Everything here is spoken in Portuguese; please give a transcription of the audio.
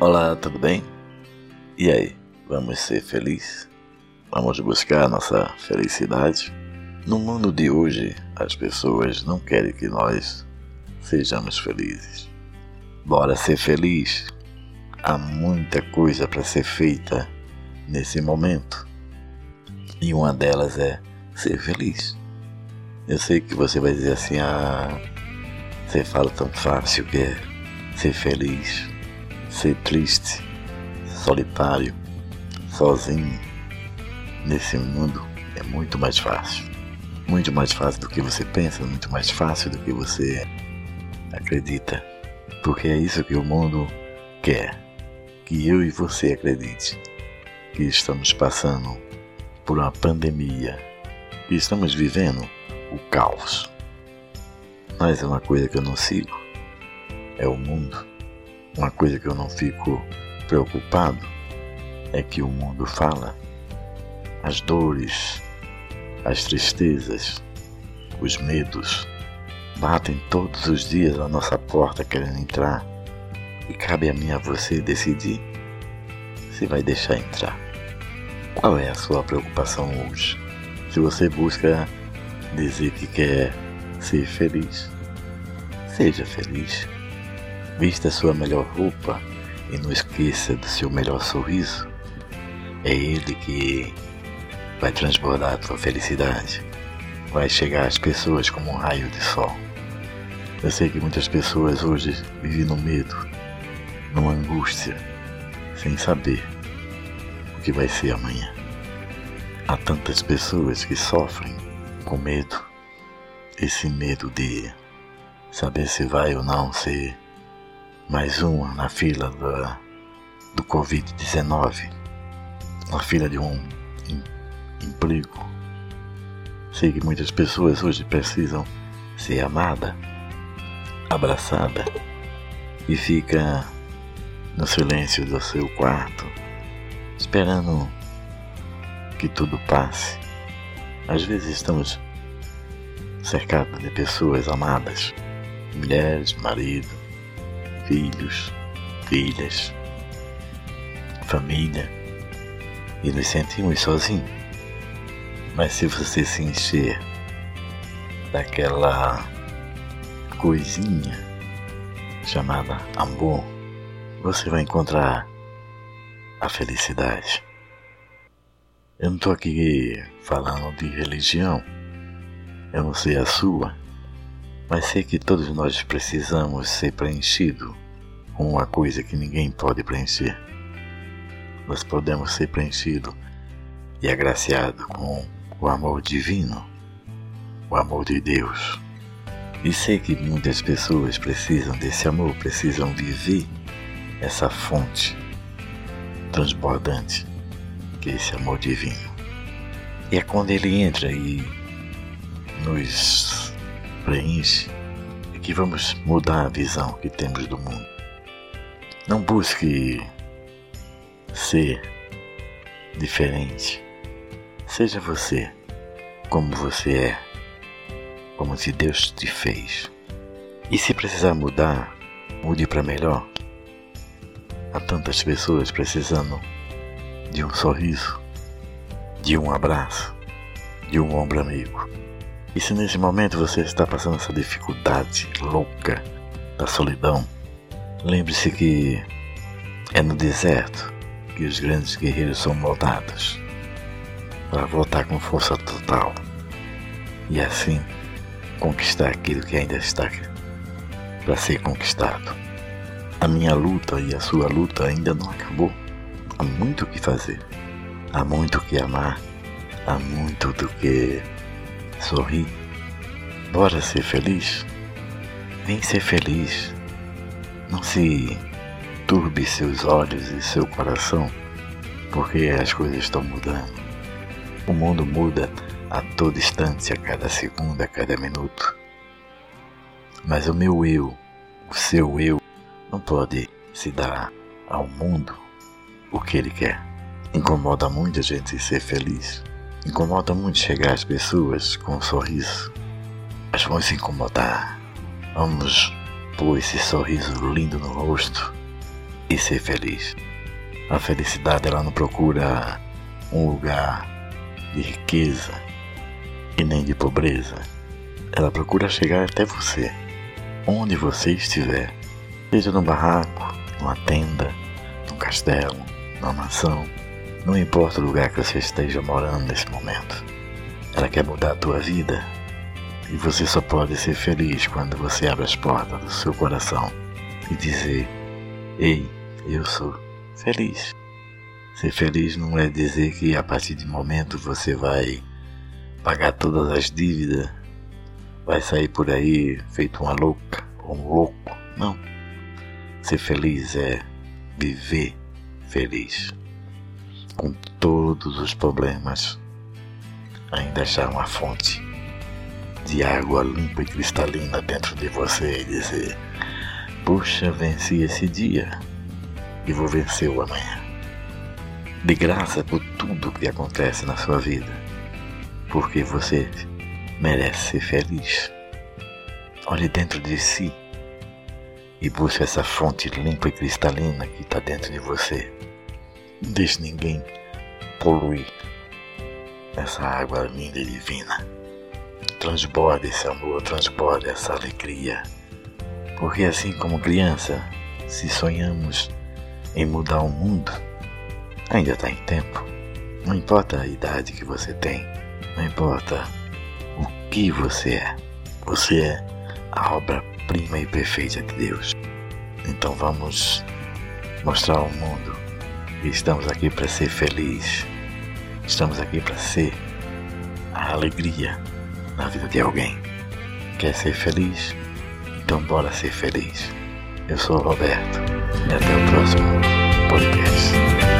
Olá, tudo bem? E aí, vamos ser felizes? Vamos buscar nossa felicidade? No mundo de hoje, as pessoas não querem que nós sejamos felizes. Bora ser feliz? Há muita coisa para ser feita nesse momento. E uma delas é ser feliz. Eu sei que você vai dizer assim: ah, você fala tão fácil que é ser feliz ser triste, solitário, sozinho nesse mundo é muito mais fácil. Muito mais fácil do que você pensa, muito mais fácil do que você acredita. Porque é isso que o mundo quer. Que eu e você acredite que estamos passando por uma pandemia, que estamos vivendo o caos. Mas é uma coisa que eu não sigo. É o mundo uma coisa que eu não fico preocupado é que o mundo fala. As dores, as tristezas, os medos batem todos os dias à nossa porta querendo entrar. E cabe a mim a você decidir se vai deixar entrar. Qual é a sua preocupação hoje? Se você busca dizer que quer ser feliz, seja feliz. Vista sua melhor roupa e não esqueça do seu melhor sorriso. É ele que vai transbordar a tua felicidade. Vai chegar às pessoas como um raio de sol. Eu sei que muitas pessoas hoje vivem no medo, numa angústia, sem saber o que vai ser amanhã. Há tantas pessoas que sofrem com medo, esse medo de saber se vai ou não ser mais uma na fila do, do Covid-19, na fila de um emprego. Sei que muitas pessoas hoje precisam ser amada, abraçada e fica no silêncio do seu quarto, esperando que tudo passe. Às vezes estamos cercados de pessoas amadas, mulheres, marido, filhos, filhas, família e nos sentimos sozinhos. Mas se você se encher daquela coisinha chamada amor, você vai encontrar a felicidade. Eu não estou aqui falando de religião, eu não sei a sua, mas sei que todos nós precisamos ser preenchidos com uma coisa que ninguém pode preencher. Nós podemos ser preenchidos e agraciados com o amor divino, o amor de Deus. E sei que muitas pessoas precisam desse amor, precisam viver essa fonte transbordante que é esse amor divino. E é quando ele entra e nos preenche e que vamos mudar a visão que temos do mundo. Não busque ser diferente. Seja você como você é, como se Deus te fez. E se precisar mudar, mude para melhor. Há tantas pessoas precisando de um sorriso, de um abraço, de um ombro amigo. E se nesse momento você está passando essa dificuldade louca da solidão, lembre-se que é no deserto que os grandes guerreiros são moldados para voltar com força total e assim conquistar aquilo que ainda está para ser conquistado. A minha luta e a sua luta ainda não acabou. Há muito o que fazer, há muito o que amar, há muito do que sorri. Bora ser feliz? Vem ser feliz. Não se turbe seus olhos e seu coração, porque as coisas estão mudando. O mundo muda a todo instante, a cada segundo, a cada minuto. Mas o meu eu, o seu eu, não pode se dar ao mundo o que ele quer. Incomoda muito a gente ser feliz. Incomoda muito chegar às pessoas com um sorriso. Mas vamos se incomodar. Vamos pôr esse sorriso lindo no rosto e ser feliz. A felicidade ela não procura um lugar de riqueza e nem de pobreza. Ela procura chegar até você, onde você estiver, seja no barraco, numa tenda, num castelo, numa mansão, não importa o lugar que você esteja morando nesse momento. Ela quer mudar a tua vida e você só pode ser feliz quando você abre as portas do seu coração e dizer: Ei, eu sou feliz. Ser feliz não é dizer que a partir de momento você vai pagar todas as dívidas, vai sair por aí feito uma louca ou um louco. Não. Ser feliz é viver feliz. Com todos os problemas, ainda achar uma fonte de água limpa e cristalina dentro de você e dizer: Puxa, venci esse dia e vou vencer o amanhã. De graça por tudo que acontece na sua vida, porque você merece ser feliz. Olhe dentro de si e busque essa fonte limpa e cristalina que está dentro de você. Deixe ninguém poluir essa água linda e divina. Transborde esse amor, transborde essa alegria. Porque assim como criança, se sonhamos em mudar o mundo, ainda está em tempo. Não importa a idade que você tem, não importa o que você é, você é a obra-prima e perfeita de Deus. Então vamos mostrar ao mundo e estamos aqui para ser feliz. Estamos aqui para ser a alegria na vida de alguém. Quer ser feliz? Então bora ser feliz. Eu sou o Roberto e até o próximo podcast.